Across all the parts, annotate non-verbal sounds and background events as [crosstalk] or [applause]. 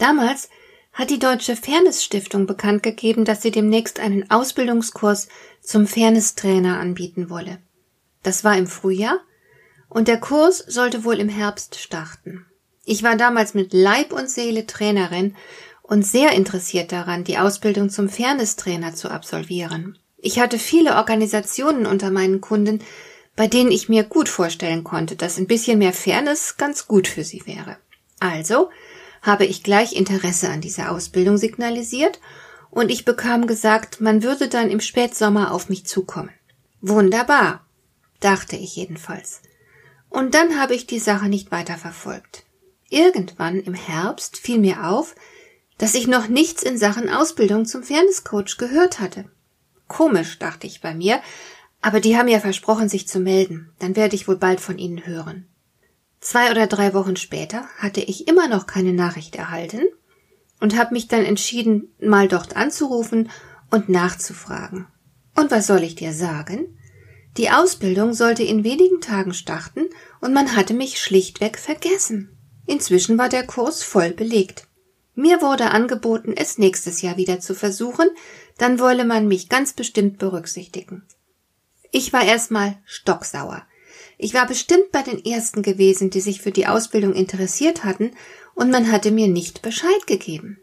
Damals hat die Deutsche Fairness Stiftung bekannt gegeben, dass sie demnächst einen Ausbildungskurs zum Fairness-Trainer anbieten wolle. Das war im Frühjahr und der Kurs sollte wohl im Herbst starten. Ich war damals mit Leib und Seele Trainerin und sehr interessiert daran, die Ausbildung zum Fairness-Trainer zu absolvieren. Ich hatte viele Organisationen unter meinen Kunden, bei denen ich mir gut vorstellen konnte, dass ein bisschen mehr Fairness ganz gut für sie wäre. Also habe ich gleich Interesse an dieser Ausbildung signalisiert und ich bekam gesagt, man würde dann im Spätsommer auf mich zukommen. Wunderbar, dachte ich jedenfalls. Und dann habe ich die Sache nicht weiter verfolgt. Irgendwann im Herbst fiel mir auf, dass ich noch nichts in Sachen Ausbildung zum Fairnesscoach gehört hatte. Komisch, dachte ich bei mir, aber die haben ja versprochen, sich zu melden. Dann werde ich wohl bald von ihnen hören. Zwei oder drei Wochen später hatte ich immer noch keine Nachricht erhalten und habe mich dann entschieden, mal dort anzurufen und nachzufragen. Und was soll ich dir sagen? Die Ausbildung sollte in wenigen Tagen starten und man hatte mich schlichtweg vergessen. Inzwischen war der Kurs voll belegt. Mir wurde angeboten, es nächstes Jahr wieder zu versuchen, dann wolle man mich ganz bestimmt berücksichtigen. Ich war erstmal stocksauer. Ich war bestimmt bei den ersten gewesen, die sich für die Ausbildung interessiert hatten, und man hatte mir nicht Bescheid gegeben.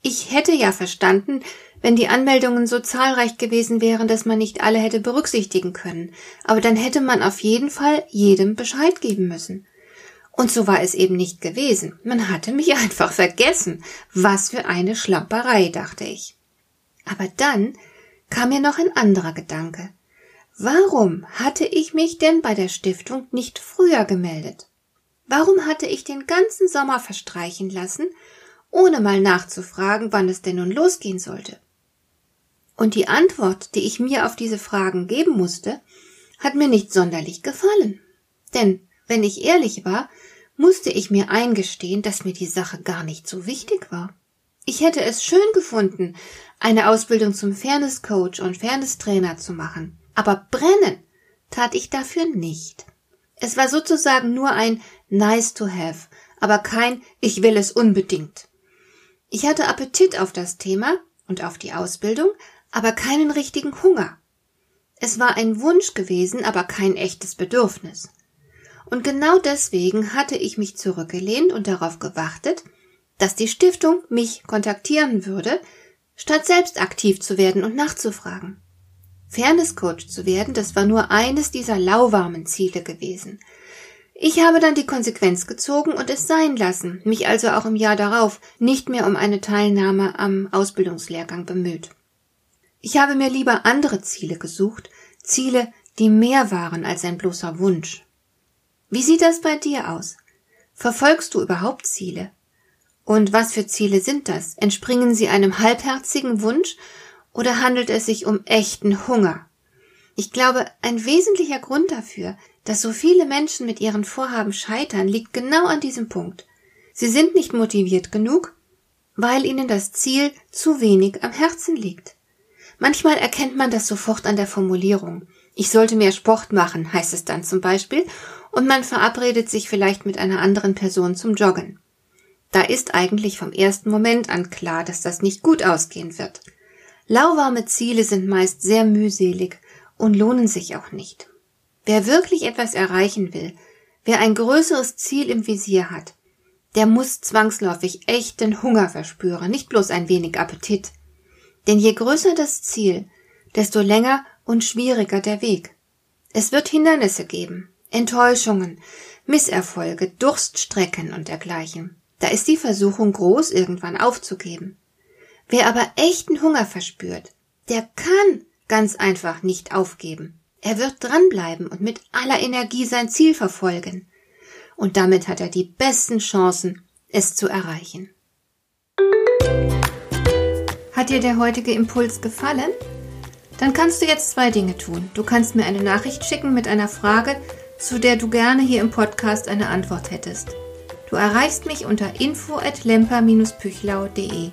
Ich hätte ja verstanden, wenn die Anmeldungen so zahlreich gewesen wären, dass man nicht alle hätte berücksichtigen können, aber dann hätte man auf jeden Fall jedem Bescheid geben müssen. Und so war es eben nicht gewesen. Man hatte mich [laughs] einfach vergessen. Was für eine Schlamperei, dachte ich. Aber dann kam mir noch ein anderer Gedanke. Warum hatte ich mich denn bei der Stiftung nicht früher gemeldet? Warum hatte ich den ganzen Sommer verstreichen lassen, ohne mal nachzufragen, wann es denn nun losgehen sollte? Und die Antwort, die ich mir auf diese Fragen geben musste, hat mir nicht sonderlich gefallen. Denn, wenn ich ehrlich war, musste ich mir eingestehen, dass mir die Sache gar nicht so wichtig war. Ich hätte es schön gefunden, eine Ausbildung zum Fairness Coach und Fairness Trainer zu machen. Aber brennen tat ich dafür nicht. Es war sozusagen nur ein nice to have, aber kein ich will es unbedingt. Ich hatte Appetit auf das Thema und auf die Ausbildung, aber keinen richtigen Hunger. Es war ein Wunsch gewesen, aber kein echtes Bedürfnis. Und genau deswegen hatte ich mich zurückgelehnt und darauf gewartet, dass die Stiftung mich kontaktieren würde, statt selbst aktiv zu werden und nachzufragen. Fairness-Coach zu werden, das war nur eines dieser lauwarmen Ziele gewesen. Ich habe dann die Konsequenz gezogen und es sein lassen, mich also auch im Jahr darauf nicht mehr um eine Teilnahme am Ausbildungslehrgang bemüht. Ich habe mir lieber andere Ziele gesucht, Ziele, die mehr waren als ein bloßer Wunsch. Wie sieht das bei dir aus? Verfolgst du überhaupt Ziele? Und was für Ziele sind das? Entspringen sie einem halbherzigen Wunsch oder handelt es sich um echten Hunger? Ich glaube, ein wesentlicher Grund dafür, dass so viele Menschen mit ihren Vorhaben scheitern, liegt genau an diesem Punkt. Sie sind nicht motiviert genug, weil ihnen das Ziel zu wenig am Herzen liegt. Manchmal erkennt man das sofort an der Formulierung. Ich sollte mehr Sport machen, heißt es dann zum Beispiel, und man verabredet sich vielleicht mit einer anderen Person zum Joggen. Da ist eigentlich vom ersten Moment an klar, dass das nicht gut ausgehen wird. Lauwarme Ziele sind meist sehr mühselig und lohnen sich auch nicht. Wer wirklich etwas erreichen will, wer ein größeres Ziel im Visier hat, der muss zwangsläufig echten Hunger verspüren, nicht bloß ein wenig Appetit. Denn je größer das Ziel, desto länger und schwieriger der Weg. Es wird Hindernisse geben, Enttäuschungen, Misserfolge, Durststrecken und dergleichen. Da ist die Versuchung groß, irgendwann aufzugeben. Wer aber echten Hunger verspürt, der kann ganz einfach nicht aufgeben. Er wird dranbleiben und mit aller Energie sein Ziel verfolgen. Und damit hat er die besten Chancen, es zu erreichen. Hat dir der heutige Impuls gefallen? Dann kannst du jetzt zwei Dinge tun. Du kannst mir eine Nachricht schicken mit einer Frage, zu der du gerne hier im Podcast eine Antwort hättest. Du erreichst mich unter info@lemper-püchlau.de.